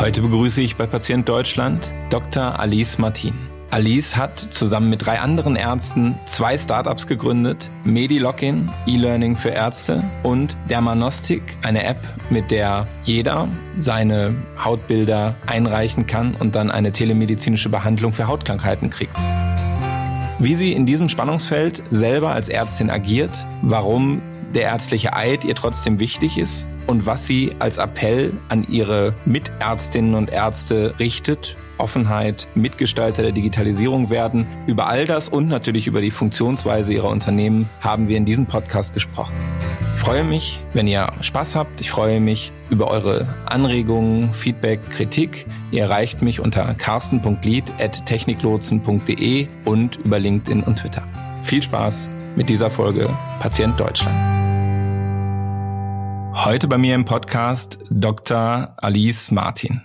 Heute begrüße ich bei Patient Deutschland Dr. Alice Martin. Alice hat zusammen mit drei anderen Ärzten zwei Startups gegründet: MediLogin, E-Learning für Ärzte und Dermanostik, eine App, mit der jeder seine Hautbilder einreichen kann und dann eine telemedizinische Behandlung für Hautkrankheiten kriegt. Wie sie in diesem Spannungsfeld selber als Ärztin agiert, warum der ärztliche Eid ihr trotzdem wichtig ist und was sie als Appell an ihre Mitärztinnen und Ärzte richtet. Offenheit, Mitgestalter der Digitalisierung werden. Über all das und natürlich über die Funktionsweise ihrer Unternehmen haben wir in diesem Podcast gesprochen. Ich freue mich, wenn ihr Spaß habt. Ich freue mich über eure Anregungen, Feedback, Kritik. Ihr erreicht mich unter carsten.lied.techniklotsen.de und über LinkedIn und Twitter. Viel Spaß mit dieser Folge Patient Deutschland. Heute bei mir im Podcast Dr. Alice Martin.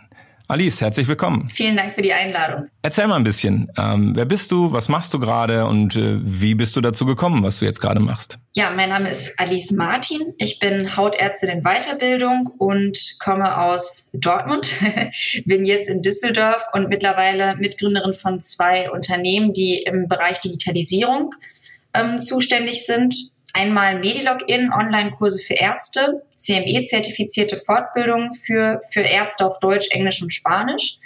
Alice, herzlich willkommen. Vielen Dank für die Einladung. Erzähl mal ein bisschen. Ähm, wer bist du? Was machst du gerade? Und äh, wie bist du dazu gekommen, was du jetzt gerade machst? Ja, mein Name ist Alice Martin. Ich bin Hautärztin in Weiterbildung und komme aus Dortmund. bin jetzt in Düsseldorf und mittlerweile Mitgründerin von zwei Unternehmen, die im Bereich Digitalisierung ähm, zuständig sind einmal Medilogin, Online-Kurse für Ärzte, CME-zertifizierte Fortbildung für, für Ärzte auf Deutsch, Englisch und Spanisch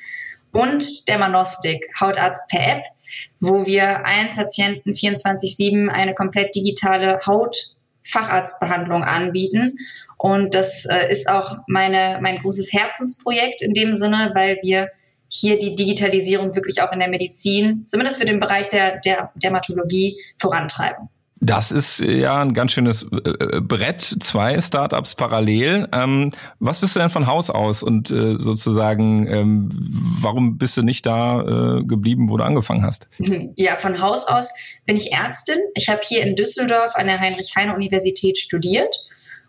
und Dermanostik, Hautarzt per App, wo wir allen Patienten 24-7 eine komplett digitale Hautfacharztbehandlung anbieten. Und das äh, ist auch meine, mein großes Herzensprojekt in dem Sinne, weil wir hier die Digitalisierung wirklich auch in der Medizin, zumindest für den Bereich der, der Dermatologie, vorantreiben. Das ist äh, ja ein ganz schönes äh, äh, Brett, zwei Startups parallel. Ähm, was bist du denn von Haus aus und äh, sozusagen, ähm, warum bist du nicht da äh, geblieben, wo du angefangen hast? Ja, von Haus aus bin ich Ärztin. Ich habe hier in Düsseldorf an der Heinrich-Heine-Universität studiert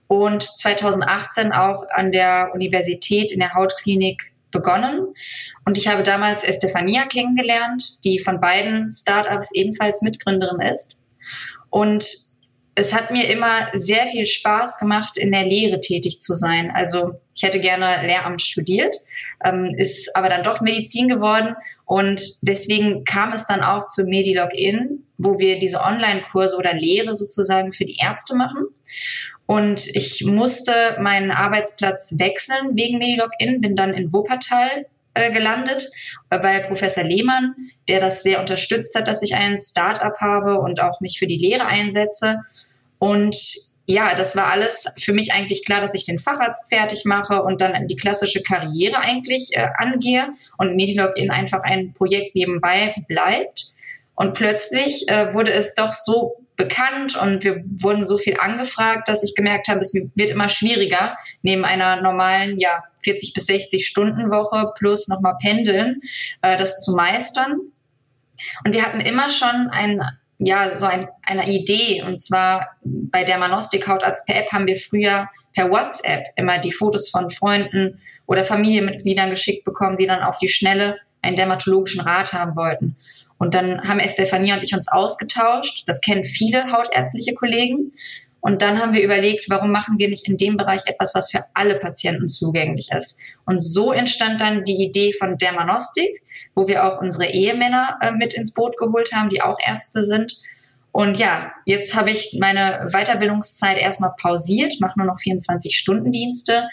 und 2018 auch an der Universität in der Hautklinik begonnen. Und ich habe damals Estefania kennengelernt, die von beiden Startups ebenfalls Mitgründerin ist. Und es hat mir immer sehr viel Spaß gemacht, in der Lehre tätig zu sein. Also ich hätte gerne Lehramt studiert, ähm, ist aber dann doch Medizin geworden. Und deswegen kam es dann auch zu MediLogin, wo wir diese Online-Kurse oder Lehre sozusagen für die Ärzte machen. Und ich musste meinen Arbeitsplatz wechseln wegen MediLogin, bin dann in Wuppertal äh, gelandet bei Professor Lehmann, der das sehr unterstützt hat, dass ich ein Start-up habe und auch mich für die Lehre einsetze. Und ja, das war alles für mich eigentlich klar, dass ich den Facharzt fertig mache und dann die klassische Karriere eigentlich äh, angehe und Medilogin einfach ein Projekt nebenbei bleibt. Und plötzlich äh, wurde es doch so bekannt und wir wurden so viel angefragt, dass ich gemerkt habe, es wird immer schwieriger, neben einer normalen, ja, 40 bis 60 Stunden Woche plus nochmal pendeln, äh, das zu meistern. Und wir hatten immer schon ein, ja, so ein, eine Idee. Und zwar bei der Manostik Hautarzt per App haben wir früher per WhatsApp immer die Fotos von Freunden oder Familienmitgliedern geschickt bekommen, die dann auf die Schnelle einen dermatologischen Rat haben wollten. Und dann haben Estefania und ich uns ausgetauscht. Das kennen viele hautärztliche Kollegen. Und dann haben wir überlegt, warum machen wir nicht in dem Bereich etwas, was für alle Patienten zugänglich ist. Und so entstand dann die Idee von Dermanostik, wo wir auch unsere Ehemänner äh, mit ins Boot geholt haben, die auch Ärzte sind. Und ja, jetzt habe ich meine Weiterbildungszeit erstmal pausiert, mache nur noch 24-Stunden-Dienste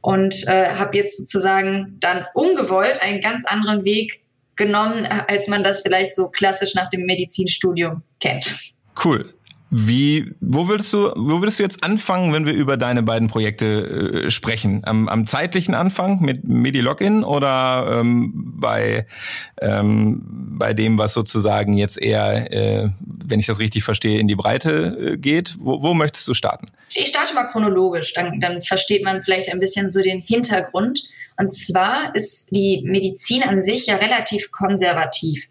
und äh, habe jetzt sozusagen dann ungewollt einen ganz anderen Weg genommen, als man das vielleicht so klassisch nach dem Medizinstudium kennt. Cool. Wie, wo würdest du, wo würdest du jetzt anfangen, wenn wir über deine beiden Projekte äh, sprechen? Am, am zeitlichen Anfang mit MediLogin oder ähm, bei, ähm, bei dem, was sozusagen jetzt eher, äh, wenn ich das richtig verstehe, in die Breite äh, geht? Wo, wo möchtest du starten? Ich starte mal chronologisch, dann, dann versteht man vielleicht ein bisschen so den Hintergrund. Und zwar ist die Medizin an sich ja relativ konservativ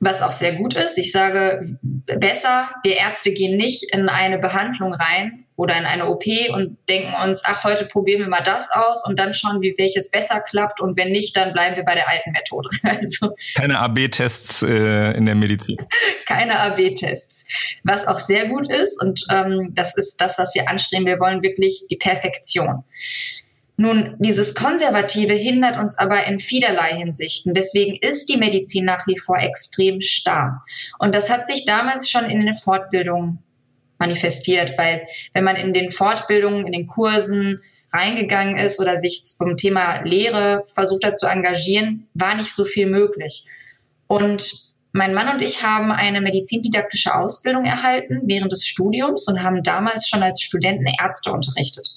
was auch sehr gut ist. Ich sage besser, wir Ärzte gehen nicht in eine Behandlung rein oder in eine OP und denken uns, ach, heute probieren wir mal das aus und dann schauen wir, welches besser klappt und wenn nicht, dann bleiben wir bei der alten Methode. Also, Keine AB-Tests äh, in der Medizin. Keine AB-Tests. Was auch sehr gut ist und ähm, das ist das, was wir anstreben. Wir wollen wirklich die Perfektion. Nun, dieses Konservative hindert uns aber in vielerlei Hinsichten. Deswegen ist die Medizin nach wie vor extrem starr. Und das hat sich damals schon in den Fortbildungen manifestiert, weil wenn man in den Fortbildungen, in den Kursen reingegangen ist oder sich zum Thema Lehre versucht hat zu engagieren, war nicht so viel möglich. Und mein Mann und ich haben eine medizindidaktische Ausbildung erhalten während des Studiums und haben damals schon als Studenten Ärzte unterrichtet.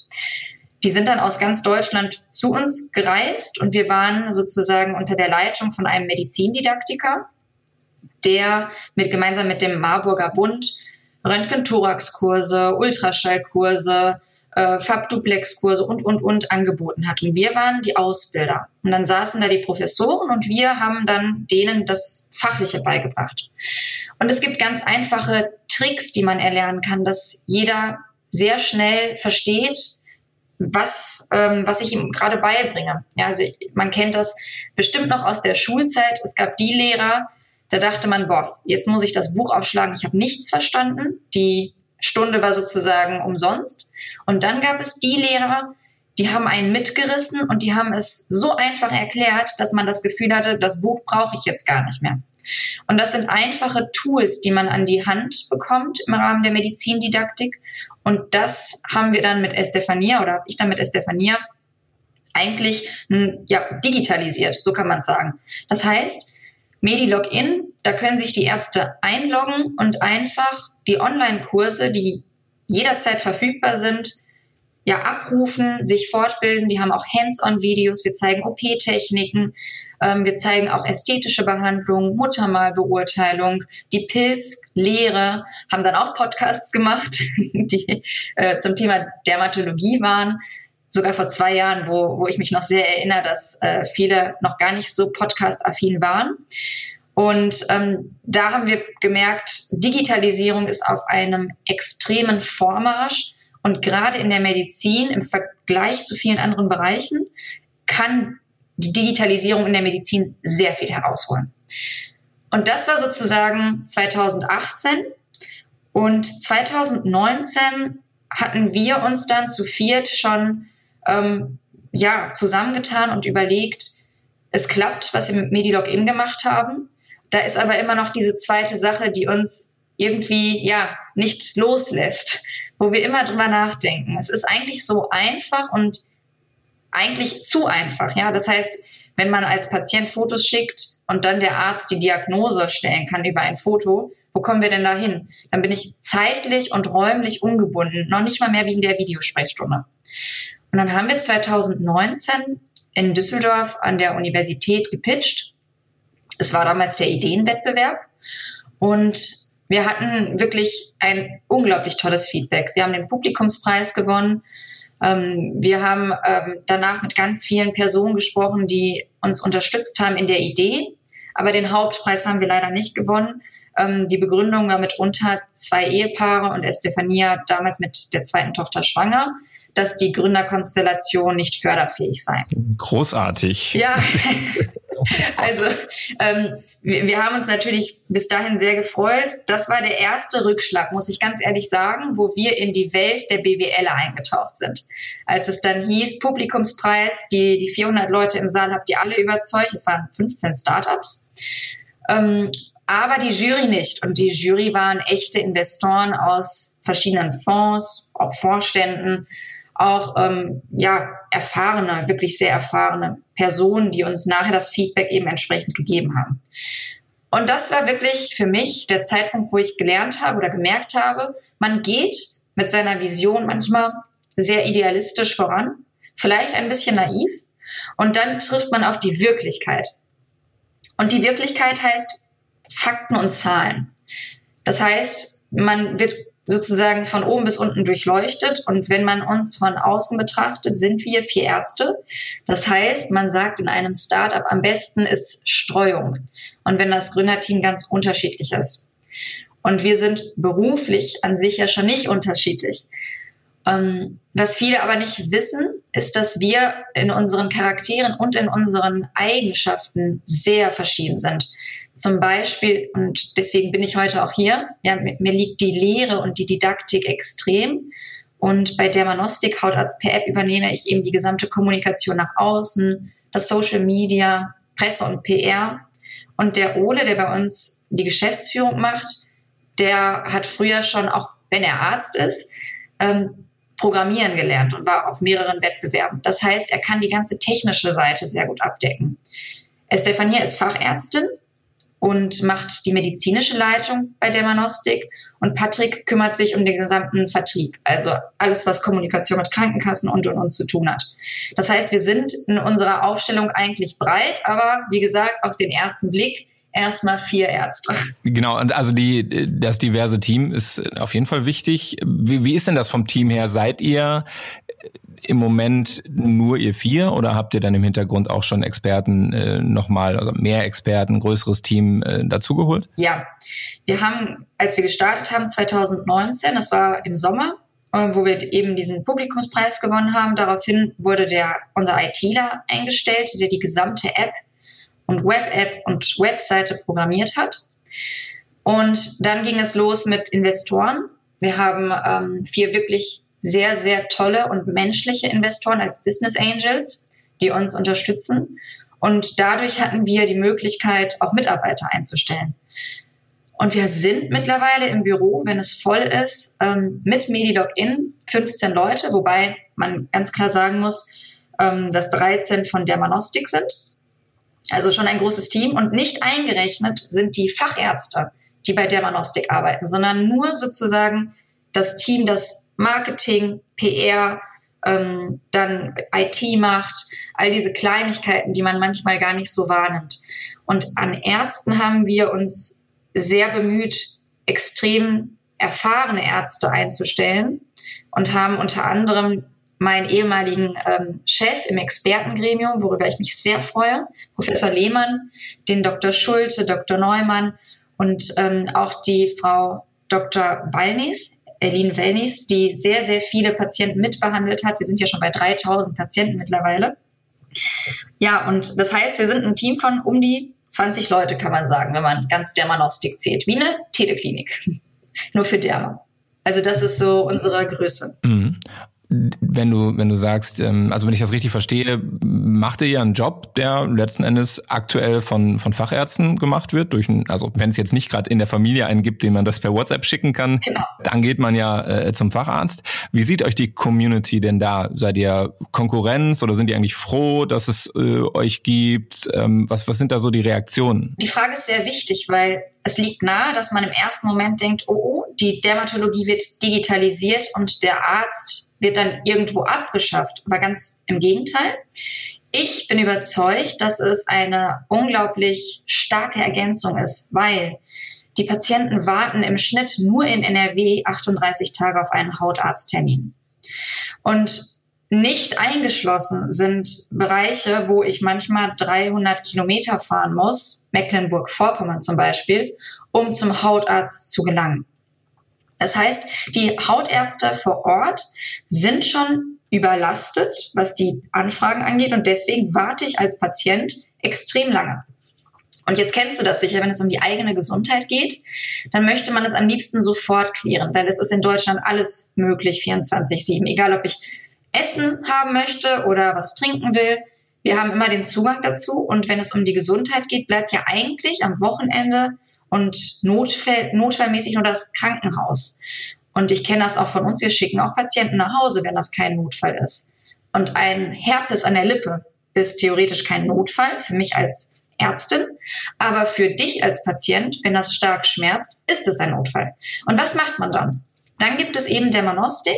Die sind dann aus ganz Deutschland zu uns gereist und wir waren sozusagen unter der Leitung von einem Medizindidaktiker, der mit gemeinsam mit dem Marburger Bund Röntgen-Thorax-Kurse, Ultraschallkurse, äh, Fabduplex-Kurse und, und, und angeboten hat. Und wir waren die Ausbilder. Und dann saßen da die Professoren und wir haben dann denen das Fachliche beigebracht. Und es gibt ganz einfache Tricks, die man erlernen kann, dass jeder sehr schnell versteht, was, ähm, was ich ihm gerade beibringe. Ja, also ich, man kennt das bestimmt noch aus der Schulzeit. Es gab die Lehrer, da dachte man, boah, jetzt muss ich das Buch aufschlagen, ich habe nichts verstanden. Die Stunde war sozusagen umsonst. Und dann gab es die Lehrer, die haben einen mitgerissen und die haben es so einfach erklärt, dass man das Gefühl hatte, das Buch brauche ich jetzt gar nicht mehr. Und das sind einfache Tools, die man an die Hand bekommt im Rahmen der Medizindidaktik. Und das haben wir dann mit Estefania oder habe ich dann mit Estefania eigentlich hm, ja, digitalisiert, so kann man sagen. Das heißt, Medi-Login, da können sich die Ärzte einloggen und einfach die Online-Kurse, die jederzeit verfügbar sind, ja abrufen, sich fortbilden. Die haben auch Hands-on-Videos. Wir zeigen OP-Techniken. Ähm, wir zeigen auch ästhetische Behandlung, Muttermalbeurteilung, die Pilzlehre, haben dann auch Podcasts gemacht, die äh, zum Thema Dermatologie waren. Sogar vor zwei Jahren, wo, wo ich mich noch sehr erinnere, dass äh, viele noch gar nicht so podcast-affin waren. Und ähm, da haben wir gemerkt, Digitalisierung ist auf einem extremen Vormarsch. Und gerade in der Medizin im Vergleich zu vielen anderen Bereichen kann die Digitalisierung in der Medizin sehr viel herausholen. Und das war sozusagen 2018. Und 2019 hatten wir uns dann zu viert schon ähm, ja, zusammengetan und überlegt, es klappt, was wir mit MediLogin gemacht haben. Da ist aber immer noch diese zweite Sache, die uns irgendwie ja nicht loslässt, wo wir immer drüber nachdenken. Es ist eigentlich so einfach und eigentlich zu einfach. Ja, das heißt, wenn man als Patient Fotos schickt und dann der Arzt die Diagnose stellen kann über ein Foto, wo kommen wir denn da hin? Dann bin ich zeitlich und räumlich ungebunden, noch nicht mal mehr wie in der Videosprechstunde. Und dann haben wir 2019 in Düsseldorf an der Universität gepitcht. Es war damals der Ideenwettbewerb und wir hatten wirklich ein unglaublich tolles Feedback. Wir haben den Publikumspreis gewonnen ähm, wir haben ähm, danach mit ganz vielen Personen gesprochen, die uns unterstützt haben in der Idee. Aber den Hauptpreis haben wir leider nicht gewonnen. Ähm, die Begründung war mitunter zwei Ehepaare und Estefania damals mit der zweiten Tochter schwanger dass die Gründerkonstellation nicht förderfähig sei. Großartig. Ja, also ähm, wir, wir haben uns natürlich bis dahin sehr gefreut. Das war der erste Rückschlag, muss ich ganz ehrlich sagen, wo wir in die Welt der BWL eingetaucht sind. Als es dann hieß, Publikumspreis, die, die 400 Leute im Saal habt ihr alle überzeugt. Es waren 15 Startups. Ähm, aber die Jury nicht. Und die Jury waren echte Investoren aus verschiedenen Fonds, auch Vorständen, auch ähm, ja, erfahrene, wirklich sehr erfahrene Personen, die uns nachher das Feedback eben entsprechend gegeben haben. Und das war wirklich für mich der Zeitpunkt, wo ich gelernt habe oder gemerkt habe, man geht mit seiner Vision manchmal sehr idealistisch voran, vielleicht ein bisschen naiv, und dann trifft man auf die Wirklichkeit. Und die Wirklichkeit heißt Fakten und Zahlen. Das heißt, man wird sozusagen von oben bis unten durchleuchtet. Und wenn man uns von außen betrachtet, sind wir vier Ärzte. Das heißt, man sagt in einem Startup, am besten ist Streuung. Und wenn das Gründerteam ganz unterschiedlich ist. Und wir sind beruflich an sich ja schon nicht unterschiedlich. Ähm, was viele aber nicht wissen, ist, dass wir in unseren Charakteren und in unseren Eigenschaften sehr verschieden sind. Zum Beispiel, und deswegen bin ich heute auch hier, ja, mir, liegt die Lehre und die Didaktik extrem. Und bei Dermanostik Hautarzt per App übernehme ich eben die gesamte Kommunikation nach außen, das Social Media, Presse und PR. Und der Ole, der bei uns die Geschäftsführung macht, der hat früher schon, auch wenn er Arzt ist, ähm, Programmieren gelernt und war auf mehreren Wettbewerben. Das heißt, er kann die ganze technische Seite sehr gut abdecken. Estefania ist Fachärztin und macht die medizinische Leitung bei Dermanostik und Patrick kümmert sich um den gesamten Vertrieb, also alles, was Kommunikation mit Krankenkassen und und und zu tun hat. Das heißt, wir sind in unserer Aufstellung eigentlich breit, aber wie gesagt, auf den ersten Blick erstmal vier Ärzte. Genau, und also die, das diverse Team ist auf jeden Fall wichtig. Wie, wie ist denn das vom Team her? Seid ihr im Moment nur ihr vier oder habt ihr dann im Hintergrund auch schon Experten äh, nochmal, also mehr Experten, größeres Team äh, dazugeholt? Ja, wir haben, als wir gestartet haben 2019, das war im Sommer, äh, wo wir eben diesen Publikumspreis gewonnen haben, daraufhin wurde der unser ITler eingestellt, der die gesamte App und Web-App und Webseite programmiert hat. Und dann ging es los mit Investoren. Wir haben ähm, vier wirklich sehr, sehr tolle und menschliche Investoren als Business Angels, die uns unterstützen. Und dadurch hatten wir die Möglichkeit, auch Mitarbeiter einzustellen. Und wir sind mittlerweile im Büro, wenn es voll ist, ähm, mit MediLogin 15 Leute, wobei man ganz klar sagen muss, ähm, dass 13 von Dermanostik sind. Also schon ein großes Team und nicht eingerechnet sind die Fachärzte, die bei Dermanostik arbeiten, sondern nur sozusagen das Team, das Marketing, PR, ähm, dann IT macht, all diese Kleinigkeiten, die man manchmal gar nicht so wahrnimmt. Und an Ärzten haben wir uns sehr bemüht, extrem erfahrene Ärzte einzustellen und haben unter anderem meinen ehemaligen ähm, Chef im Expertengremium, worüber ich mich sehr freue, Professor Lehmann, den Dr. Schulte, Dr. Neumann und ähm, auch die Frau Dr. Wallnis, Eileen Wellnis, die sehr, sehr viele Patienten mitbehandelt hat. Wir sind ja schon bei 3000 Patienten mittlerweile. Ja, und das heißt, wir sind ein Team von um die 20 Leute, kann man sagen, wenn man ganz Dermanostik zählt, wie eine Teleklinik. Nur für Derma. Also das ist so unsere Größe. Mhm wenn du, wenn du sagst, ähm, also wenn ich das richtig verstehe, macht ihr ja einen Job, der letzten Endes aktuell von, von Fachärzten gemacht wird, durch ein, also wenn es jetzt nicht gerade in der Familie einen gibt, den man das per WhatsApp schicken kann, genau. dann geht man ja äh, zum Facharzt. Wie sieht euch die Community denn da? Seid ihr Konkurrenz oder sind die eigentlich froh, dass es äh, euch gibt? Ähm, was, was sind da so die Reaktionen? Die Frage ist sehr wichtig, weil es liegt nahe, dass man im ersten Moment denkt, oh, oh, die Dermatologie wird digitalisiert und der Arzt wird dann irgendwo abgeschafft. Aber ganz im Gegenteil. Ich bin überzeugt, dass es eine unglaublich starke Ergänzung ist, weil die Patienten warten im Schnitt nur in NRW 38 Tage auf einen Hautarzttermin. Und nicht eingeschlossen sind Bereiche, wo ich manchmal 300 Kilometer fahren muss, Mecklenburg-Vorpommern zum Beispiel, um zum Hautarzt zu gelangen. Das heißt, die Hautärzte vor Ort sind schon überlastet, was die Anfragen angeht und deswegen warte ich als Patient extrem lange. Und jetzt kennst du das sicher, wenn es um die eigene Gesundheit geht, dann möchte man es am liebsten sofort klären, weil es ist in Deutschland alles möglich 24/7, egal ob ich Essen haben möchte oder was trinken will. Wir haben immer den Zugang dazu und wenn es um die Gesundheit geht, bleibt ja eigentlich am Wochenende und Notfall, notfallmäßig nur das Krankenhaus. Und ich kenne das auch von uns. Wir schicken auch Patienten nach Hause, wenn das kein Notfall ist. Und ein Herpes an der Lippe ist theoretisch kein Notfall für mich als Ärztin, aber für dich als Patient, wenn das stark schmerzt, ist es ein Notfall. Und was macht man dann? Dann gibt es eben Dermanostik.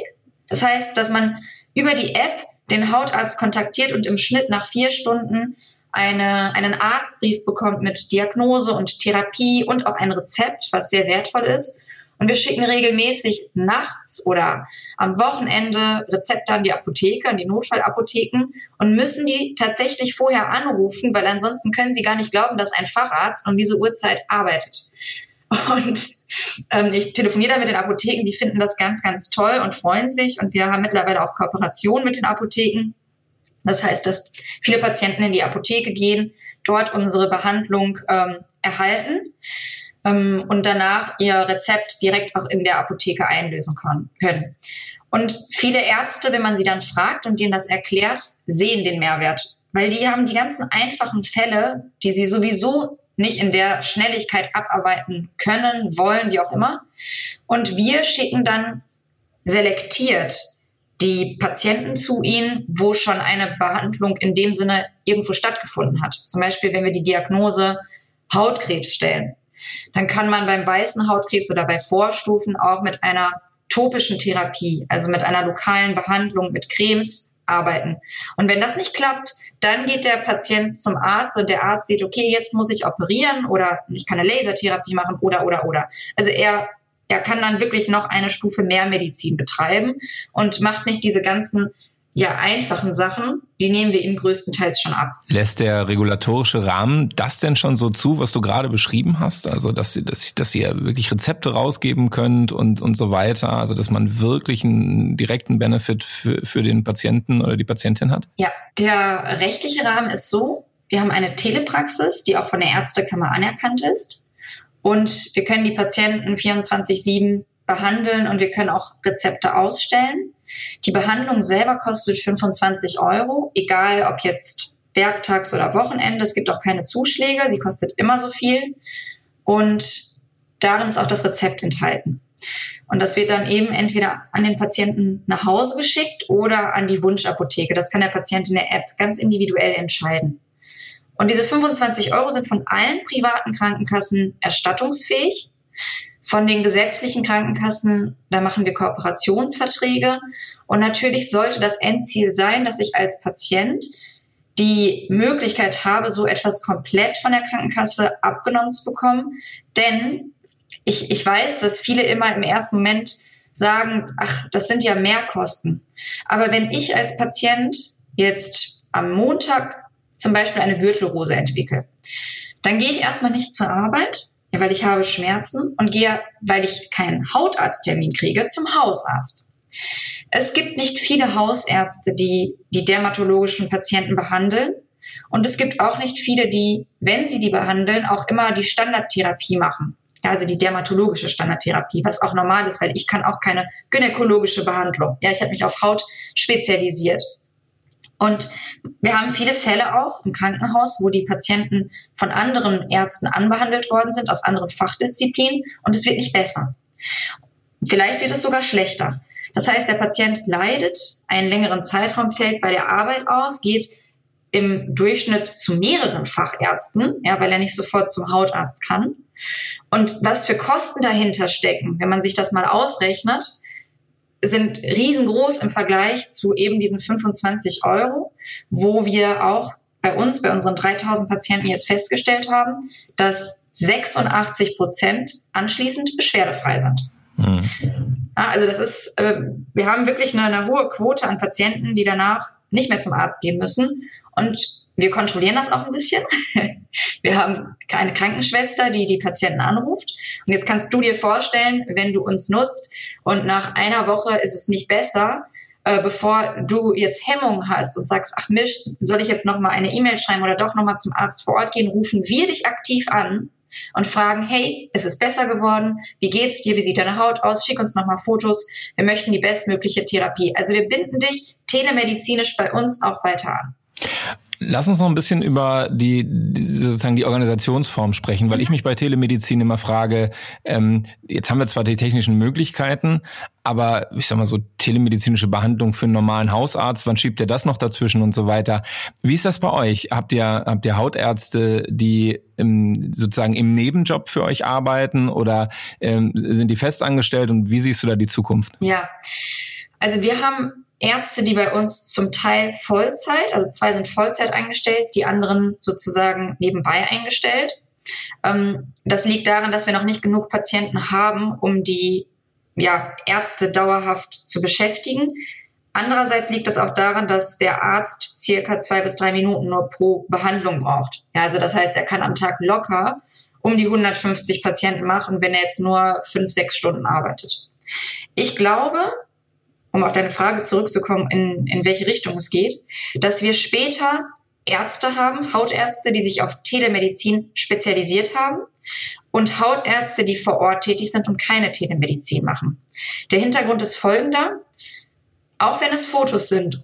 Das heißt, dass man über die App den Hautarzt kontaktiert und im Schnitt nach vier Stunden eine, einen Arztbrief bekommt mit Diagnose und Therapie und auch ein Rezept, was sehr wertvoll ist. Und wir schicken regelmäßig nachts oder am Wochenende Rezepte an die Apotheke, an die Notfallapotheken und müssen die tatsächlich vorher anrufen, weil ansonsten können sie gar nicht glauben, dass ein Facharzt um diese Uhrzeit arbeitet. Und ähm, ich telefoniere da mit den Apotheken, die finden das ganz, ganz toll und freuen sich. Und wir haben mittlerweile auch Kooperationen mit den Apotheken. Das heißt, dass viele Patienten in die Apotheke gehen, dort unsere Behandlung ähm, erhalten ähm, und danach ihr Rezept direkt auch in der Apotheke einlösen können. Und viele Ärzte, wenn man sie dann fragt und denen das erklärt, sehen den Mehrwert. Weil die haben die ganzen einfachen Fälle, die sie sowieso nicht in der Schnelligkeit abarbeiten können, wollen, wie auch immer. Und wir schicken dann selektiert die Patienten zu ihnen, wo schon eine Behandlung in dem Sinne irgendwo stattgefunden hat. Zum Beispiel, wenn wir die Diagnose Hautkrebs stellen, dann kann man beim weißen Hautkrebs oder bei Vorstufen auch mit einer topischen Therapie, also mit einer lokalen Behandlung mit Cremes arbeiten. Und wenn das nicht klappt, dann geht der Patient zum Arzt und der Arzt sieht, okay, jetzt muss ich operieren oder ich kann eine Lasertherapie machen oder, oder, oder. Also er er kann dann wirklich noch eine Stufe mehr Medizin betreiben und macht nicht diese ganzen ja, einfachen Sachen, die nehmen wir ihm größtenteils schon ab. Lässt der regulatorische Rahmen das denn schon so zu, was du gerade beschrieben hast? Also, dass, dass, dass ihr wirklich Rezepte rausgeben könnt und, und so weiter? Also, dass man wirklich einen direkten Benefit für, für den Patienten oder die Patientin hat? Ja, der rechtliche Rahmen ist so, wir haben eine Telepraxis, die auch von der Ärztekammer anerkannt ist. Und wir können die Patienten 24-7 behandeln und wir können auch Rezepte ausstellen. Die Behandlung selber kostet 25 Euro, egal ob jetzt Werktags oder Wochenende. Es gibt auch keine Zuschläge, sie kostet immer so viel. Und darin ist auch das Rezept enthalten. Und das wird dann eben entweder an den Patienten nach Hause geschickt oder an die Wunschapotheke. Das kann der Patient in der App ganz individuell entscheiden. Und diese 25 Euro sind von allen privaten Krankenkassen erstattungsfähig. Von den gesetzlichen Krankenkassen, da machen wir Kooperationsverträge. Und natürlich sollte das Endziel sein, dass ich als Patient die Möglichkeit habe, so etwas komplett von der Krankenkasse abgenommen zu bekommen. Denn ich, ich weiß, dass viele immer im ersten Moment sagen, ach, das sind ja Mehrkosten. Aber wenn ich als Patient jetzt am Montag zum Beispiel eine Gürtelrose entwickle, dann gehe ich erstmal nicht zur Arbeit, weil ich habe Schmerzen und gehe, weil ich keinen Hautarzttermin kriege, zum Hausarzt. Es gibt nicht viele Hausärzte, die die dermatologischen Patienten behandeln. Und es gibt auch nicht viele, die, wenn sie die behandeln, auch immer die Standardtherapie machen. Ja, also die dermatologische Standardtherapie, was auch normal ist, weil ich kann auch keine gynäkologische Behandlung. Ja, ich habe mich auf Haut spezialisiert. Und wir haben viele Fälle auch im Krankenhaus, wo die Patienten von anderen Ärzten anbehandelt worden sind, aus anderen Fachdisziplinen, und es wird nicht besser. Vielleicht wird es sogar schlechter. Das heißt, der Patient leidet, einen längeren Zeitraum fällt bei der Arbeit aus, geht im Durchschnitt zu mehreren Fachärzten, ja, weil er nicht sofort zum Hautarzt kann. Und was für Kosten dahinter stecken, wenn man sich das mal ausrechnet, sind riesengroß im Vergleich zu eben diesen 25 Euro, wo wir auch bei uns, bei unseren 3000 Patienten jetzt festgestellt haben, dass 86 Prozent anschließend beschwerdefrei sind. Mhm. Also das ist, äh, wir haben wirklich eine, eine hohe Quote an Patienten, die danach nicht mehr zum Arzt gehen müssen. Und wir kontrollieren das auch ein bisschen. Wir haben eine Krankenschwester, die die Patienten anruft. Und jetzt kannst du dir vorstellen, wenn du uns nutzt und nach einer Woche ist es nicht besser, äh, bevor du jetzt Hemmungen hast und sagst, ach Misch, soll ich jetzt noch mal eine E-Mail schreiben oder doch noch mal zum Arzt vor Ort gehen, rufen wir dich aktiv an und fragen, hey, ist es besser geworden? Wie geht's dir? Wie sieht deine Haut aus? Schick uns nochmal Fotos. Wir möchten die bestmögliche Therapie. Also wir binden dich telemedizinisch bei uns auch weiter an. Lass uns noch ein bisschen über die, die sozusagen die Organisationsform sprechen, weil ich mich bei Telemedizin immer frage, ähm, jetzt haben wir zwar die technischen Möglichkeiten, aber ich sag mal so telemedizinische Behandlung für einen normalen Hausarzt, wann schiebt ihr das noch dazwischen und so weiter? Wie ist das bei euch? Habt ihr habt ihr Hautärzte, die im, sozusagen im Nebenjob für euch arbeiten oder ähm, sind die festangestellt und wie siehst du da die Zukunft? Ja, also wir haben Ärzte, die bei uns zum Teil Vollzeit, also zwei sind Vollzeit eingestellt, die anderen sozusagen nebenbei eingestellt. Ähm, das liegt daran, dass wir noch nicht genug Patienten haben, um die ja, Ärzte dauerhaft zu beschäftigen. Andererseits liegt das auch daran, dass der Arzt circa zwei bis drei Minuten nur pro Behandlung braucht. Ja, also das heißt, er kann am Tag locker um die 150 Patienten machen, wenn er jetzt nur fünf, sechs Stunden arbeitet. Ich glaube, um auf deine Frage zurückzukommen, in, in welche Richtung es geht, dass wir später Ärzte haben, Hautärzte, die sich auf Telemedizin spezialisiert haben und Hautärzte, die vor Ort tätig sind und keine Telemedizin machen. Der Hintergrund ist folgender. auch wenn es Fotos sind,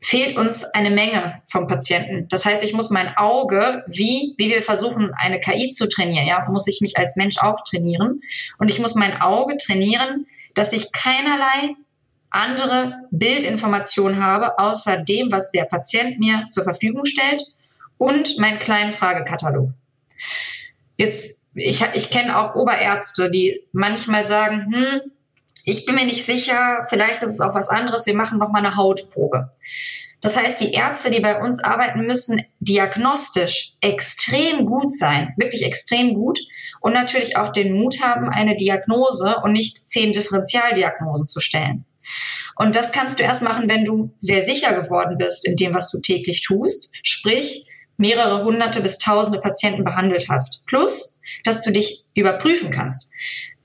fehlt uns eine Menge vom Patienten. Das heißt, ich muss mein Auge, wie, wie wir versuchen, eine KI zu trainieren, ja, muss ich mich als Mensch auch trainieren. Und ich muss mein Auge trainieren, dass ich keinerlei andere Bildinformationen habe, außer dem, was der Patient mir zur Verfügung stellt und meinen kleinen Fragekatalog. Jetzt, ich, ich kenne auch Oberärzte, die manchmal sagen, hm, ich bin mir nicht sicher, vielleicht ist es auch was anderes, wir machen noch mal eine Hautprobe. Das heißt, die Ärzte, die bei uns arbeiten, müssen diagnostisch extrem gut sein, wirklich extrem gut und natürlich auch den Mut haben, eine Diagnose und nicht zehn Differentialdiagnosen zu stellen. Und das kannst du erst machen, wenn du sehr sicher geworden bist in dem, was du täglich tust, sprich mehrere hunderte bis tausende Patienten behandelt hast. Plus, dass du dich überprüfen kannst.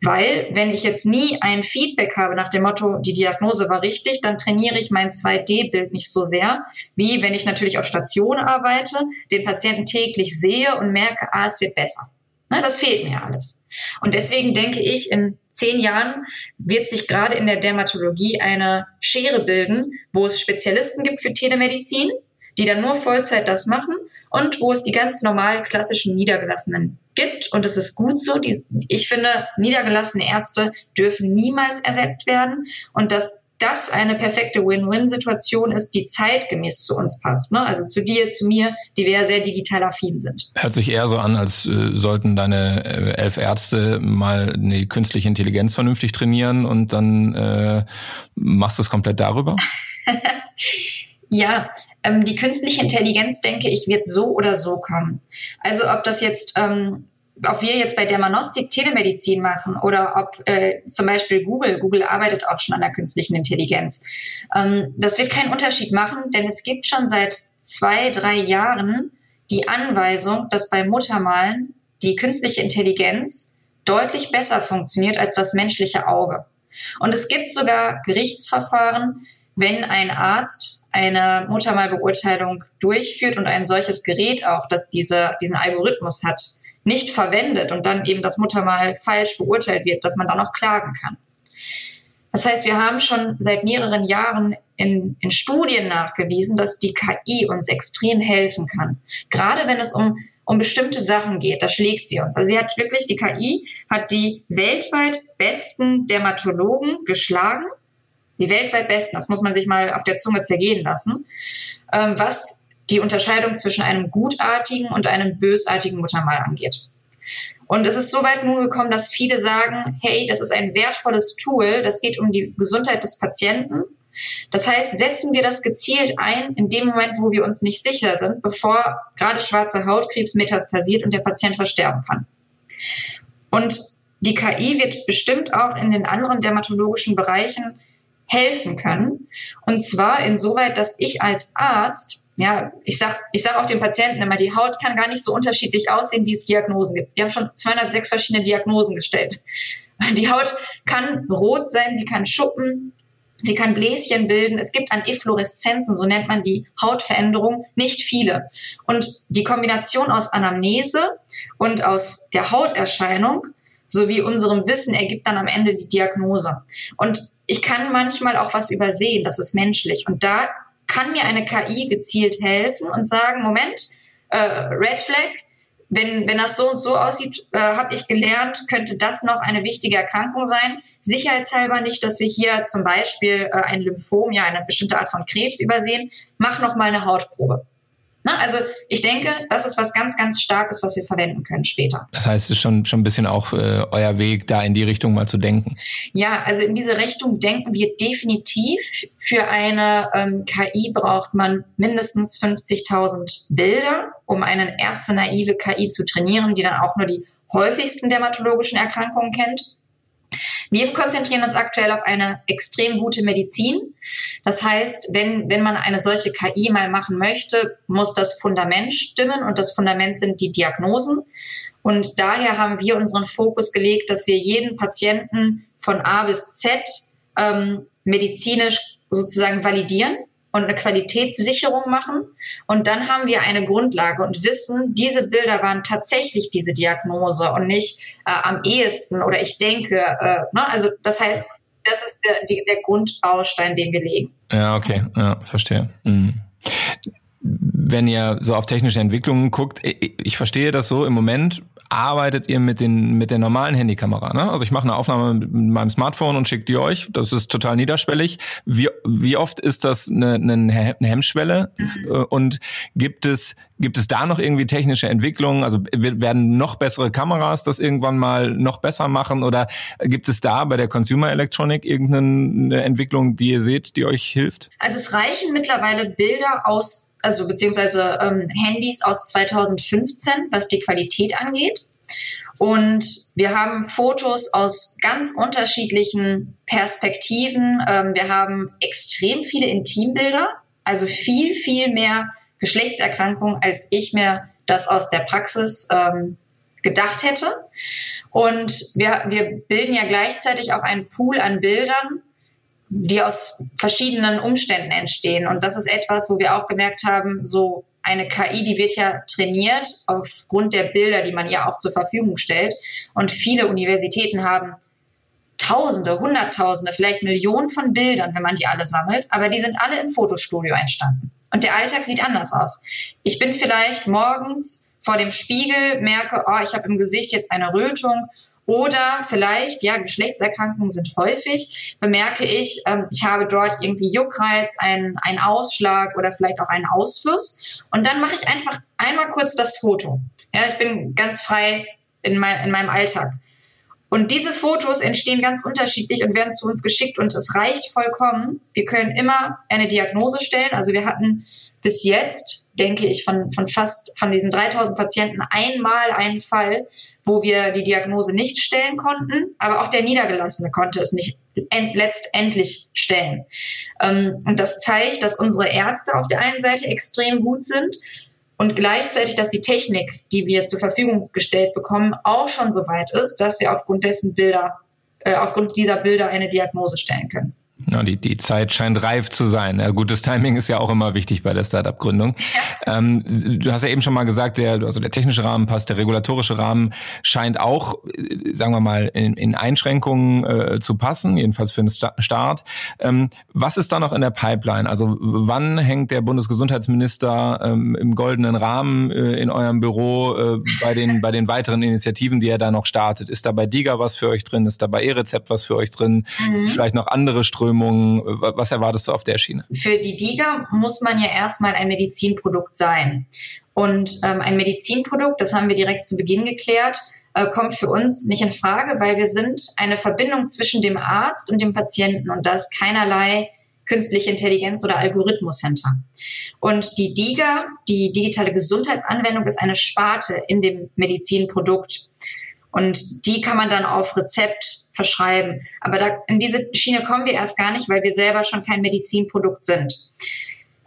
Weil, wenn ich jetzt nie ein Feedback habe nach dem Motto, die Diagnose war richtig, dann trainiere ich mein 2D-Bild nicht so sehr, wie wenn ich natürlich auf Station arbeite, den Patienten täglich sehe und merke, ah, es wird besser. Na, das fehlt mir alles. Und deswegen denke ich, in zehn Jahren wird sich gerade in der Dermatologie eine Schere bilden, wo es Spezialisten gibt für Telemedizin, die dann nur Vollzeit das machen und wo es die ganz normal klassischen Niedergelassenen gibt. Und es ist gut so. Die, ich finde, niedergelassene Ärzte dürfen niemals ersetzt werden. Und dass das eine perfekte Win-Win-Situation ist, die zeitgemäß zu uns passt. Ne? Also zu dir, zu mir, die wir ja sehr digital affin sind. Hört sich eher so an, als äh, sollten deine äh, elf Ärzte mal eine künstliche Intelligenz vernünftig trainieren und dann äh, machst du es komplett darüber? Ja, ähm, die künstliche Intelligenz, denke ich, wird so oder so kommen. Also ob das jetzt, ähm, ob wir jetzt bei Dermanostik Telemedizin machen oder ob äh, zum Beispiel Google, Google arbeitet auch schon an der künstlichen Intelligenz. Ähm, das wird keinen Unterschied machen, denn es gibt schon seit zwei, drei Jahren die Anweisung, dass bei Muttermalen die künstliche Intelligenz deutlich besser funktioniert als das menschliche Auge. Und es gibt sogar Gerichtsverfahren, wenn ein Arzt eine Muttermalbeurteilung durchführt und ein solches Gerät auch, das diese, diesen Algorithmus hat, nicht verwendet und dann eben das Muttermal falsch beurteilt wird, dass man dann auch klagen kann. Das heißt, wir haben schon seit mehreren Jahren in, in Studien nachgewiesen, dass die KI uns extrem helfen kann. Gerade wenn es um, um bestimmte Sachen geht, da schlägt sie uns. Also sie hat wirklich, die KI hat die weltweit besten Dermatologen geschlagen die weltweit besten, das muss man sich mal auf der Zunge zergehen lassen, ähm, was die Unterscheidung zwischen einem gutartigen und einem bösartigen Muttermal angeht. Und es ist so weit nun gekommen, dass viele sagen, hey, das ist ein wertvolles Tool, das geht um die Gesundheit des Patienten. Das heißt, setzen wir das gezielt ein in dem Moment, wo wir uns nicht sicher sind, bevor gerade schwarze Hautkrebs metastasiert und der Patient versterben kann. Und die KI wird bestimmt auch in den anderen dermatologischen Bereichen helfen können. Und zwar insoweit, dass ich als Arzt ja, ich sag, ich sag auch den Patienten immer, die Haut kann gar nicht so unterschiedlich aussehen, wie es Diagnosen gibt. Wir haben schon 206 verschiedene Diagnosen gestellt. Die Haut kann rot sein, sie kann schuppen, sie kann Bläschen bilden. Es gibt an Effloreszenzen, so nennt man die Hautveränderung, nicht viele. Und die Kombination aus Anamnese und aus der Hauterscheinung sowie unserem Wissen ergibt dann am Ende die Diagnose. Und ich kann manchmal auch was übersehen, das ist menschlich. Und da kann mir eine KI gezielt helfen und sagen, Moment, äh, Red Flag, wenn, wenn das so und so aussieht, äh, habe ich gelernt, könnte das noch eine wichtige Erkrankung sein. Sicherheitshalber nicht, dass wir hier zum Beispiel äh, ein Lymphom, ja eine bestimmte Art von Krebs übersehen. Mach noch mal eine Hautprobe. Na, also ich denke, das ist was ganz, ganz Starkes, was wir verwenden können später. Das heißt, es ist schon, schon ein bisschen auch äh, euer Weg, da in die Richtung mal zu denken. Ja, also in diese Richtung denken wir definitiv. Für eine ähm, KI braucht man mindestens 50.000 Bilder, um eine erste naive KI zu trainieren, die dann auch nur die häufigsten dermatologischen Erkrankungen kennt. Wir konzentrieren uns aktuell auf eine extrem gute Medizin. Das heißt, wenn, wenn man eine solche KI mal machen möchte, muss das Fundament stimmen und das Fundament sind die Diagnosen. Und daher haben wir unseren Fokus gelegt, dass wir jeden Patienten von A bis Z ähm, medizinisch sozusagen validieren und eine Qualitätssicherung machen. Und dann haben wir eine Grundlage und wissen, diese Bilder waren tatsächlich diese Diagnose und nicht äh, am ehesten oder ich denke. Äh, ne? Also das heißt, das ist der, die, der Grundbaustein, den wir legen. Ja, okay, ja, verstehe. Mhm wenn ihr so auf technische Entwicklungen guckt, ich verstehe das so, im Moment arbeitet ihr mit, den, mit der normalen Handykamera. Ne? Also ich mache eine Aufnahme mit meinem Smartphone und schicke die euch. Das ist total niederschwellig. Wie, wie oft ist das eine, eine Hemmschwelle? Mhm. Und gibt es, gibt es da noch irgendwie technische Entwicklungen? Also werden noch bessere Kameras das irgendwann mal noch besser machen? Oder gibt es da bei der Consumer Electronic irgendeine Entwicklung, die ihr seht, die euch hilft? Also es reichen mittlerweile Bilder aus also beziehungsweise ähm, Handys aus 2015, was die Qualität angeht. Und wir haben Fotos aus ganz unterschiedlichen Perspektiven. Ähm, wir haben extrem viele Intimbilder, also viel, viel mehr Geschlechtserkrankungen, als ich mir das aus der Praxis ähm, gedacht hätte. Und wir, wir bilden ja gleichzeitig auch einen Pool an Bildern, die aus verschiedenen Umständen entstehen. Und das ist etwas, wo wir auch gemerkt haben, so eine KI, die wird ja trainiert aufgrund der Bilder, die man ihr auch zur Verfügung stellt. Und viele Universitäten haben Tausende, Hunderttausende, vielleicht Millionen von Bildern, wenn man die alle sammelt, aber die sind alle im Fotostudio entstanden. Und der Alltag sieht anders aus. Ich bin vielleicht morgens vor dem Spiegel, merke, oh, ich habe im Gesicht jetzt eine Rötung oder vielleicht, ja, Geschlechtserkrankungen sind häufig, bemerke ich, ähm, ich habe dort irgendwie Juckreiz, einen, einen Ausschlag oder vielleicht auch einen Ausfluss. Und dann mache ich einfach einmal kurz das Foto. Ja, ich bin ganz frei in, mein, in meinem Alltag. Und diese Fotos entstehen ganz unterschiedlich und werden zu uns geschickt und es reicht vollkommen. Wir können immer eine Diagnose stellen. Also wir hatten bis jetzt, denke ich, von, von fast von diesen 3000 Patienten einmal einen Fall, wo wir die Diagnose nicht stellen konnten, aber auch der Niedergelassene konnte es nicht letztendlich stellen. Ähm, und das zeigt, dass unsere Ärzte auf der einen Seite extrem gut sind und gleichzeitig, dass die Technik, die wir zur Verfügung gestellt bekommen, auch schon so weit ist, dass wir aufgrund dessen Bilder, äh, aufgrund dieser Bilder eine Diagnose stellen können. Ja, die, die Zeit scheint reif zu sein. Ja, gutes Timing ist ja auch immer wichtig bei der Startup-Gründung. Ja. Ähm, du hast ja eben schon mal gesagt, der, also der technische Rahmen passt, der regulatorische Rahmen scheint auch, äh, sagen wir mal, in, in Einschränkungen äh, zu passen, jedenfalls für den Start. Ähm, was ist da noch in der Pipeline? Also wann hängt der Bundesgesundheitsminister ähm, im goldenen Rahmen äh, in eurem Büro äh, bei, den, bei den weiteren Initiativen, die er da noch startet? Ist da bei DIGA was für euch drin? Ist da bei E-Rezept was für euch drin? Mhm. Vielleicht noch andere Ströme? Strömungen? Was erwartest du auf der Schiene? Für die DIGA muss man ja erstmal ein Medizinprodukt sein. Und ähm, ein Medizinprodukt, das haben wir direkt zu Beginn geklärt, äh, kommt für uns nicht in Frage, weil wir sind eine Verbindung zwischen dem Arzt und dem Patienten und da ist keinerlei künstliche Intelligenz oder Algorithmus hinter. Und die DIGA, die digitale Gesundheitsanwendung, ist eine Sparte in dem Medizinprodukt. Und die kann man dann auf Rezept verschreiben. Aber da, in diese Schiene kommen wir erst gar nicht, weil wir selber schon kein Medizinprodukt sind.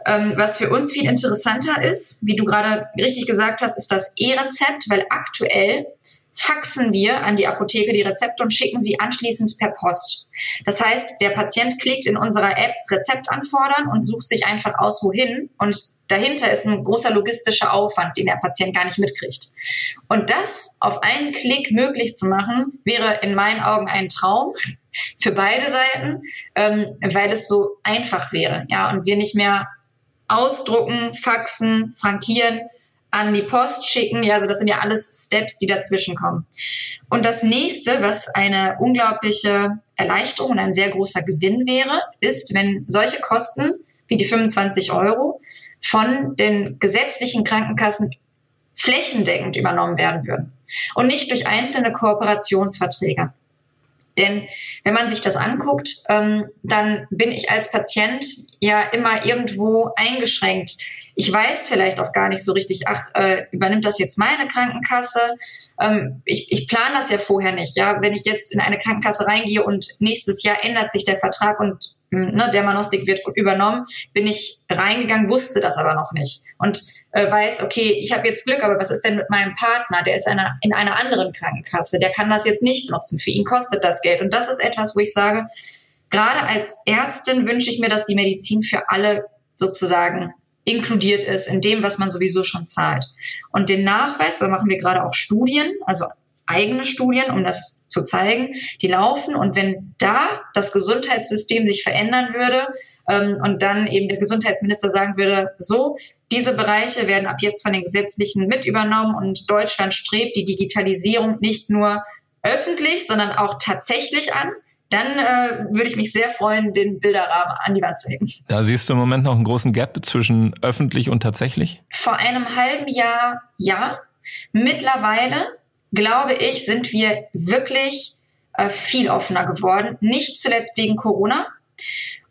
Ähm, was für uns viel interessanter ist, wie du gerade richtig gesagt hast, ist das E-Rezept, weil aktuell faxen wir an die Apotheke die Rezepte und schicken sie anschließend per Post. Das heißt, der Patient klickt in unserer App Rezept anfordern und sucht sich einfach aus, wohin. Und dahinter ist ein großer logistischer Aufwand, den der Patient gar nicht mitkriegt. Und das auf einen Klick möglich zu machen, wäre in meinen Augen ein Traum für beide Seiten, ähm, weil es so einfach wäre. Ja, und wir nicht mehr ausdrucken, faxen, frankieren, an die Post schicken. Ja, also das sind ja alles Steps, die dazwischen kommen. Und das nächste, was eine unglaubliche Erleichterung und ein sehr großer Gewinn wäre, ist, wenn solche Kosten wie die 25 Euro von den gesetzlichen Krankenkassen flächendeckend übernommen werden würden und nicht durch einzelne Kooperationsverträge. Denn wenn man sich das anguckt, ähm, dann bin ich als Patient ja immer irgendwo eingeschränkt ich weiß vielleicht auch gar nicht so richtig, ach, äh, übernimmt das jetzt meine Krankenkasse? Ähm, ich, ich plane das ja vorher nicht. Ja, wenn ich jetzt in eine Krankenkasse reingehe und nächstes Jahr ändert sich der Vertrag und ne, der Manostik wird übernommen, bin ich reingegangen, wusste das aber noch nicht und äh, weiß, okay, ich habe jetzt Glück, aber was ist denn mit meinem Partner? Der ist einer, in einer anderen Krankenkasse, der kann das jetzt nicht nutzen. Für ihn kostet das Geld und das ist etwas, wo ich sage, gerade als Ärztin wünsche ich mir, dass die Medizin für alle sozusagen inkludiert ist in dem, was man sowieso schon zahlt. Und den Nachweis, da machen wir gerade auch Studien, also eigene Studien, um das zu zeigen, die laufen. Und wenn da das Gesundheitssystem sich verändern würde ähm, und dann eben der Gesundheitsminister sagen würde, so, diese Bereiche werden ab jetzt von den Gesetzlichen mit übernommen und Deutschland strebt die Digitalisierung nicht nur öffentlich, sondern auch tatsächlich an, dann äh, würde ich mich sehr freuen, den Bilderrahmen an die Wand zu hängen. Da siehst du im Moment noch einen großen Gap zwischen öffentlich und tatsächlich? Vor einem halben Jahr ja. Mittlerweile, glaube ich, sind wir wirklich äh, viel offener geworden. Nicht zuletzt wegen Corona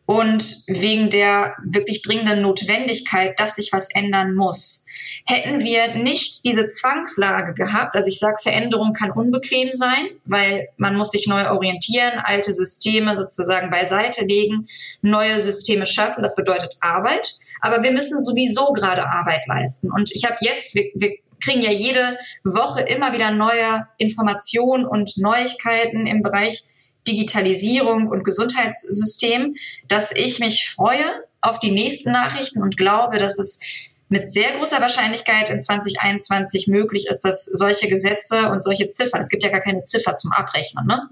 und wegen der wirklich dringenden Notwendigkeit, dass sich was ändern muss. Hätten wir nicht diese Zwangslage gehabt, also ich sage, Veränderung kann unbequem sein, weil man muss sich neu orientieren, alte Systeme sozusagen beiseite legen, neue Systeme schaffen, das bedeutet Arbeit. Aber wir müssen sowieso gerade Arbeit leisten. Und ich habe jetzt, wir, wir kriegen ja jede Woche immer wieder neue Informationen und Neuigkeiten im Bereich Digitalisierung und Gesundheitssystem, dass ich mich freue auf die nächsten Nachrichten und glaube, dass es mit sehr großer Wahrscheinlichkeit in 2021 möglich ist, dass solche Gesetze und solche Ziffern, es gibt ja gar keine Ziffer zum Abrechnen, ne?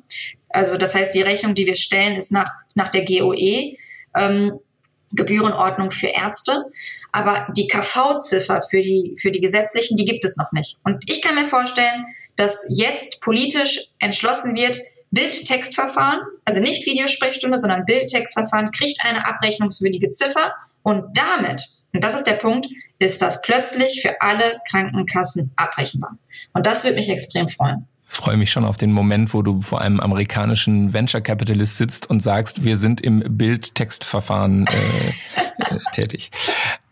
Also das heißt, die Rechnung, die wir stellen, ist nach, nach der GOE, ähm, Gebührenordnung für Ärzte. Aber die KV-Ziffer für die, für die gesetzlichen, die gibt es noch nicht. Und ich kann mir vorstellen, dass jetzt politisch entschlossen wird, Bildtextverfahren, also nicht Videosprechstunde, sondern Bildtextverfahren, kriegt eine abrechnungswürdige Ziffer und damit, und das ist der Punkt, ist das plötzlich für alle Krankenkassen abrechenbar. Und das würde mich extrem freuen freue mich schon auf den Moment, wo du vor einem amerikanischen Venture Capitalist sitzt und sagst, wir sind im Bild-Text-Verfahren äh, äh, tätig.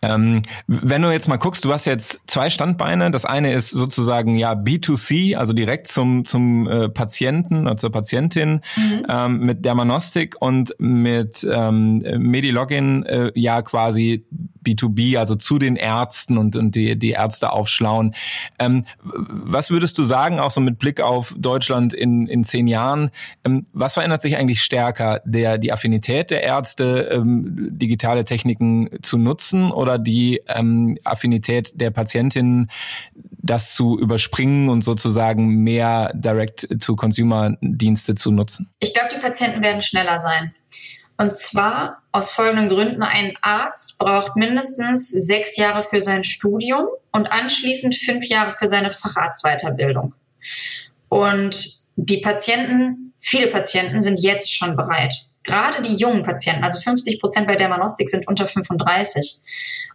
Ähm, wenn du jetzt mal guckst, du hast jetzt zwei Standbeine. Das eine ist sozusagen ja B2C, also direkt zum, zum äh, Patienten oder zur Patientin mhm. ähm, mit Dermanostik und mit ähm, Medilogin äh, ja quasi B2B, also zu den Ärzten und, und die, die Ärzte aufschlauen. Ähm, was würdest du sagen, auch so mit Blick auf Deutschland in, in zehn Jahren, ähm, was verändert sich eigentlich stärker? Der, die Affinität der Ärzte, ähm, digitale Techniken zu nutzen oder die ähm, Affinität der Patientin, das zu überspringen und sozusagen mehr Direct-to-Consumer-Dienste zu nutzen? Ich glaube, die Patienten werden schneller sein. Und zwar aus folgenden Gründen. Ein Arzt braucht mindestens sechs Jahre für sein Studium und anschließend fünf Jahre für seine Facharztweiterbildung. Und die Patienten, viele Patienten sind jetzt schon bereit. Gerade die jungen Patienten, also 50 Prozent bei Dermanostik sind unter 35.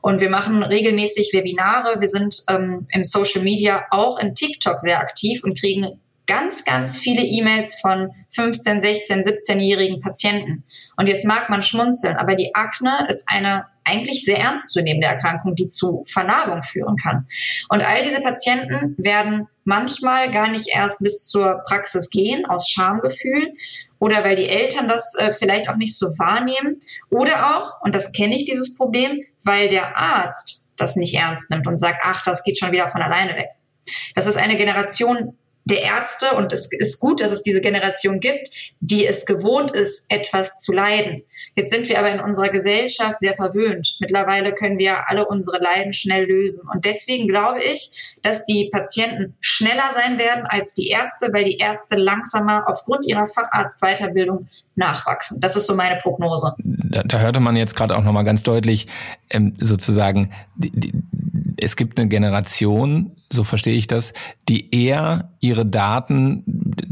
Und wir machen regelmäßig Webinare. Wir sind ähm, im Social Media auch in TikTok sehr aktiv und kriegen ganz, ganz viele E-Mails von 15, 16, 17-jährigen Patienten. Und jetzt mag man schmunzeln, aber die Akne ist eine eigentlich sehr ernstzunehmende Erkrankung, die zu Vernarbung führen kann. Und all diese Patienten werden manchmal gar nicht erst bis zur Praxis gehen aus Schamgefühl oder weil die Eltern das äh, vielleicht auch nicht so wahrnehmen oder auch, und das kenne ich dieses Problem, weil der Arzt das nicht ernst nimmt und sagt, ach, das geht schon wieder von alleine weg. Das ist eine Generation der Ärzte, und es ist gut, dass es diese Generation gibt, die es gewohnt ist, etwas zu leiden. Jetzt sind wir aber in unserer Gesellschaft sehr verwöhnt. Mittlerweile können wir alle unsere Leiden schnell lösen. Und deswegen glaube ich, dass die Patienten schneller sein werden als die Ärzte, weil die Ärzte langsamer aufgrund ihrer Facharztweiterbildung nachwachsen. Das ist so meine Prognose. Da, da hörte man jetzt gerade auch nochmal ganz deutlich, ähm, sozusagen, die, die, es gibt eine Generation, so verstehe ich das, die eher ihre Daten,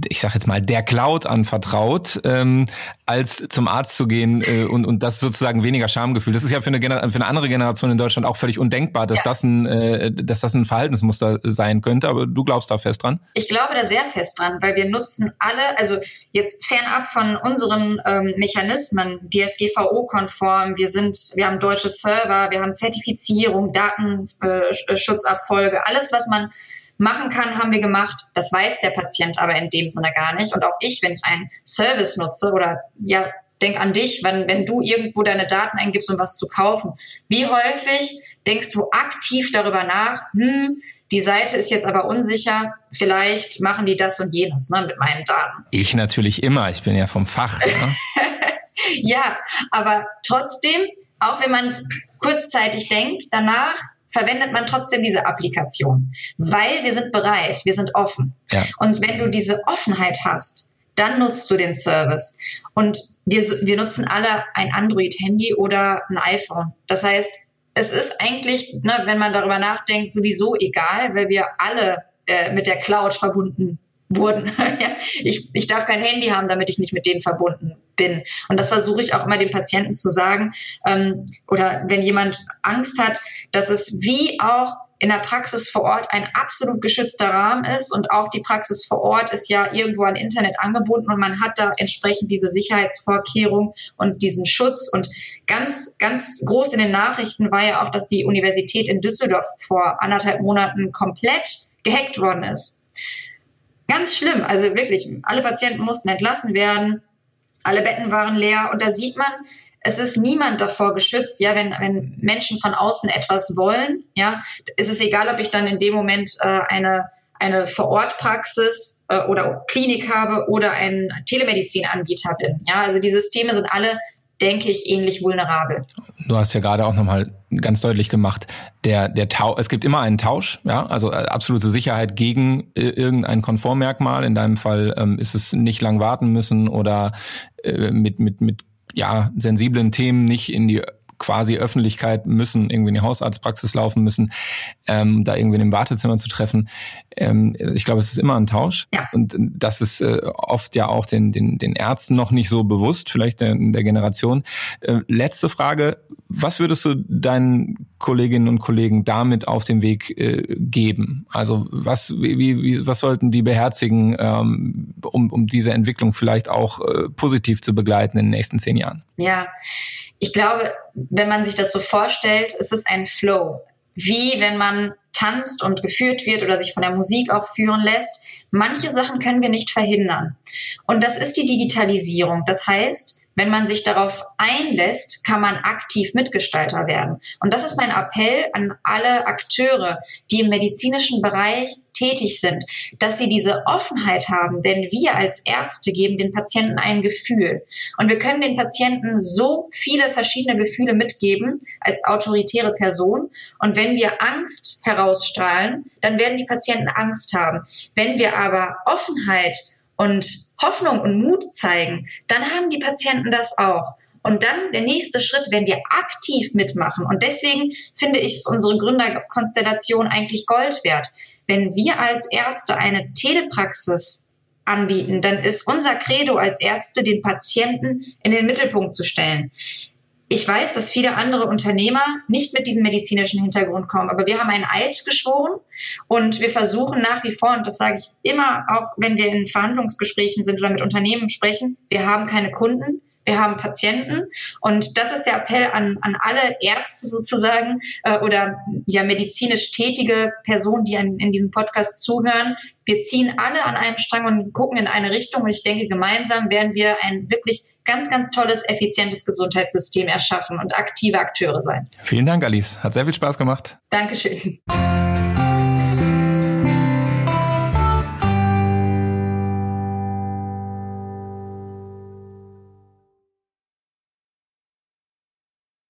ich sage jetzt mal, der Cloud anvertraut, ähm, als zum Arzt zu gehen äh, und, und das sozusagen weniger Schamgefühl. Das ist ja für eine, Gener für eine andere Generation in Deutschland auch völlig undenkbar, dass, ja. das ein, äh, dass das ein Verhaltensmuster sein könnte. Aber du glaubst da fest dran? Ich glaube da sehr fest dran, weil wir nutzen alle, also jetzt fernab von unseren ähm, Mechanismen, DSGVO-konform, wir sind, wir haben deutsche Server, wir haben Zertifizierung, Datenschutzabfolge, alles, was man machen kann, haben wir gemacht. Das weiß der Patient aber in dem Sinne gar nicht. Und auch ich, wenn ich einen Service nutze oder ja, denk an dich, wenn, wenn du irgendwo deine Daten eingibst, um was zu kaufen. Wie häufig denkst du aktiv darüber nach, hm, die Seite ist jetzt aber unsicher, vielleicht machen die das und jenes ne, mit meinen Daten. Ich natürlich immer, ich bin ja vom Fach. Ne? ja, aber trotzdem, auch wenn man es kurzzeitig denkt, danach verwendet man trotzdem diese Applikation, weil wir sind bereit, wir sind offen. Ja. Und wenn du diese Offenheit hast, dann nutzt du den Service. Und wir, wir nutzen alle ein Android-Handy oder ein iPhone. Das heißt, es ist eigentlich, ne, wenn man darüber nachdenkt, sowieso egal, weil wir alle äh, mit der Cloud verbunden wurden. ich, ich darf kein Handy haben, damit ich nicht mit denen verbunden bin. Und das versuche ich auch immer den Patienten zu sagen. Ähm, oder wenn jemand Angst hat, dass es wie auch in der Praxis vor Ort ein absolut geschützter Rahmen ist und auch die Praxis vor Ort ist ja irgendwo an Internet angebunden und man hat da entsprechend diese Sicherheitsvorkehrung und diesen Schutz und ganz, ganz groß in den Nachrichten war ja auch, dass die Universität in Düsseldorf vor anderthalb Monaten komplett gehackt worden ist. Ganz schlimm, also wirklich, alle Patienten mussten entlassen werden, alle Betten waren leer. Und da sieht man, es ist niemand davor geschützt, ja, wenn, wenn Menschen von außen etwas wollen, ja, ist es egal, ob ich dann in dem Moment äh, eine, eine Vorortpraxis äh, oder Klinik habe oder ein Telemedizinanbieter bin. Ja, also die Systeme sind alle denke ich, ähnlich vulnerabel. Du hast ja gerade auch nochmal ganz deutlich gemacht, der, der Tausch, es gibt immer einen Tausch, ja, also äh, absolute Sicherheit gegen äh, irgendein Konformmerkmal. In deinem Fall ähm, ist es nicht lang warten müssen oder äh, mit, mit, mit ja, sensiblen Themen nicht in die quasi Öffentlichkeit müssen, irgendwie in die Hausarztpraxis laufen müssen, ähm, da irgendwie in dem Wartezimmer zu treffen. Ähm, ich glaube, es ist immer ein Tausch. Ja. Und das ist äh, oft ja auch den, den, den Ärzten noch nicht so bewusst, vielleicht der, der Generation. Äh, letzte Frage. Was würdest du deinen Kolleginnen und Kollegen damit auf den Weg äh, geben? Also was, wie, wie, was sollten die beherzigen, ähm, um, um diese Entwicklung vielleicht auch äh, positiv zu begleiten in den nächsten zehn Jahren? Ja, ich glaube, wenn man sich das so vorstellt, ist es ein Flow. Wie wenn man tanzt und geführt wird oder sich von der Musik auch führen lässt. Manche Sachen können wir nicht verhindern. Und das ist die Digitalisierung. Das heißt, wenn man sich darauf einlässt, kann man aktiv Mitgestalter werden. Und das ist mein Appell an alle Akteure, die im medizinischen Bereich tätig sind, dass sie diese Offenheit haben, denn wir als Ärzte geben den Patienten ein Gefühl. Und wir können den Patienten so viele verschiedene Gefühle mitgeben als autoritäre Person. Und wenn wir Angst herausstrahlen, dann werden die Patienten Angst haben. Wenn wir aber Offenheit und Hoffnung und Mut zeigen, dann haben die Patienten das auch. Und dann der nächste Schritt, wenn wir aktiv mitmachen. Und deswegen finde ich, ist unsere Gründerkonstellation eigentlich Gold wert. Wenn wir als Ärzte eine Telepraxis anbieten, dann ist unser Credo als Ärzte, den Patienten in den Mittelpunkt zu stellen. Ich weiß, dass viele andere Unternehmer nicht mit diesem medizinischen Hintergrund kommen, aber wir haben einen Eid geschworen und wir versuchen nach wie vor, und das sage ich immer, auch wenn wir in Verhandlungsgesprächen sind oder mit Unternehmen sprechen, wir haben keine Kunden, wir haben Patienten und das ist der Appell an, an alle Ärzte sozusagen äh, oder ja medizinisch tätige Personen, die an, in diesem Podcast zuhören. Wir ziehen alle an einem Strang und gucken in eine Richtung und ich denke, gemeinsam werden wir ein wirklich ganz, ganz tolles, effizientes Gesundheitssystem erschaffen und aktive Akteure sein. Vielen Dank, Alice. Hat sehr viel Spaß gemacht. Dankeschön.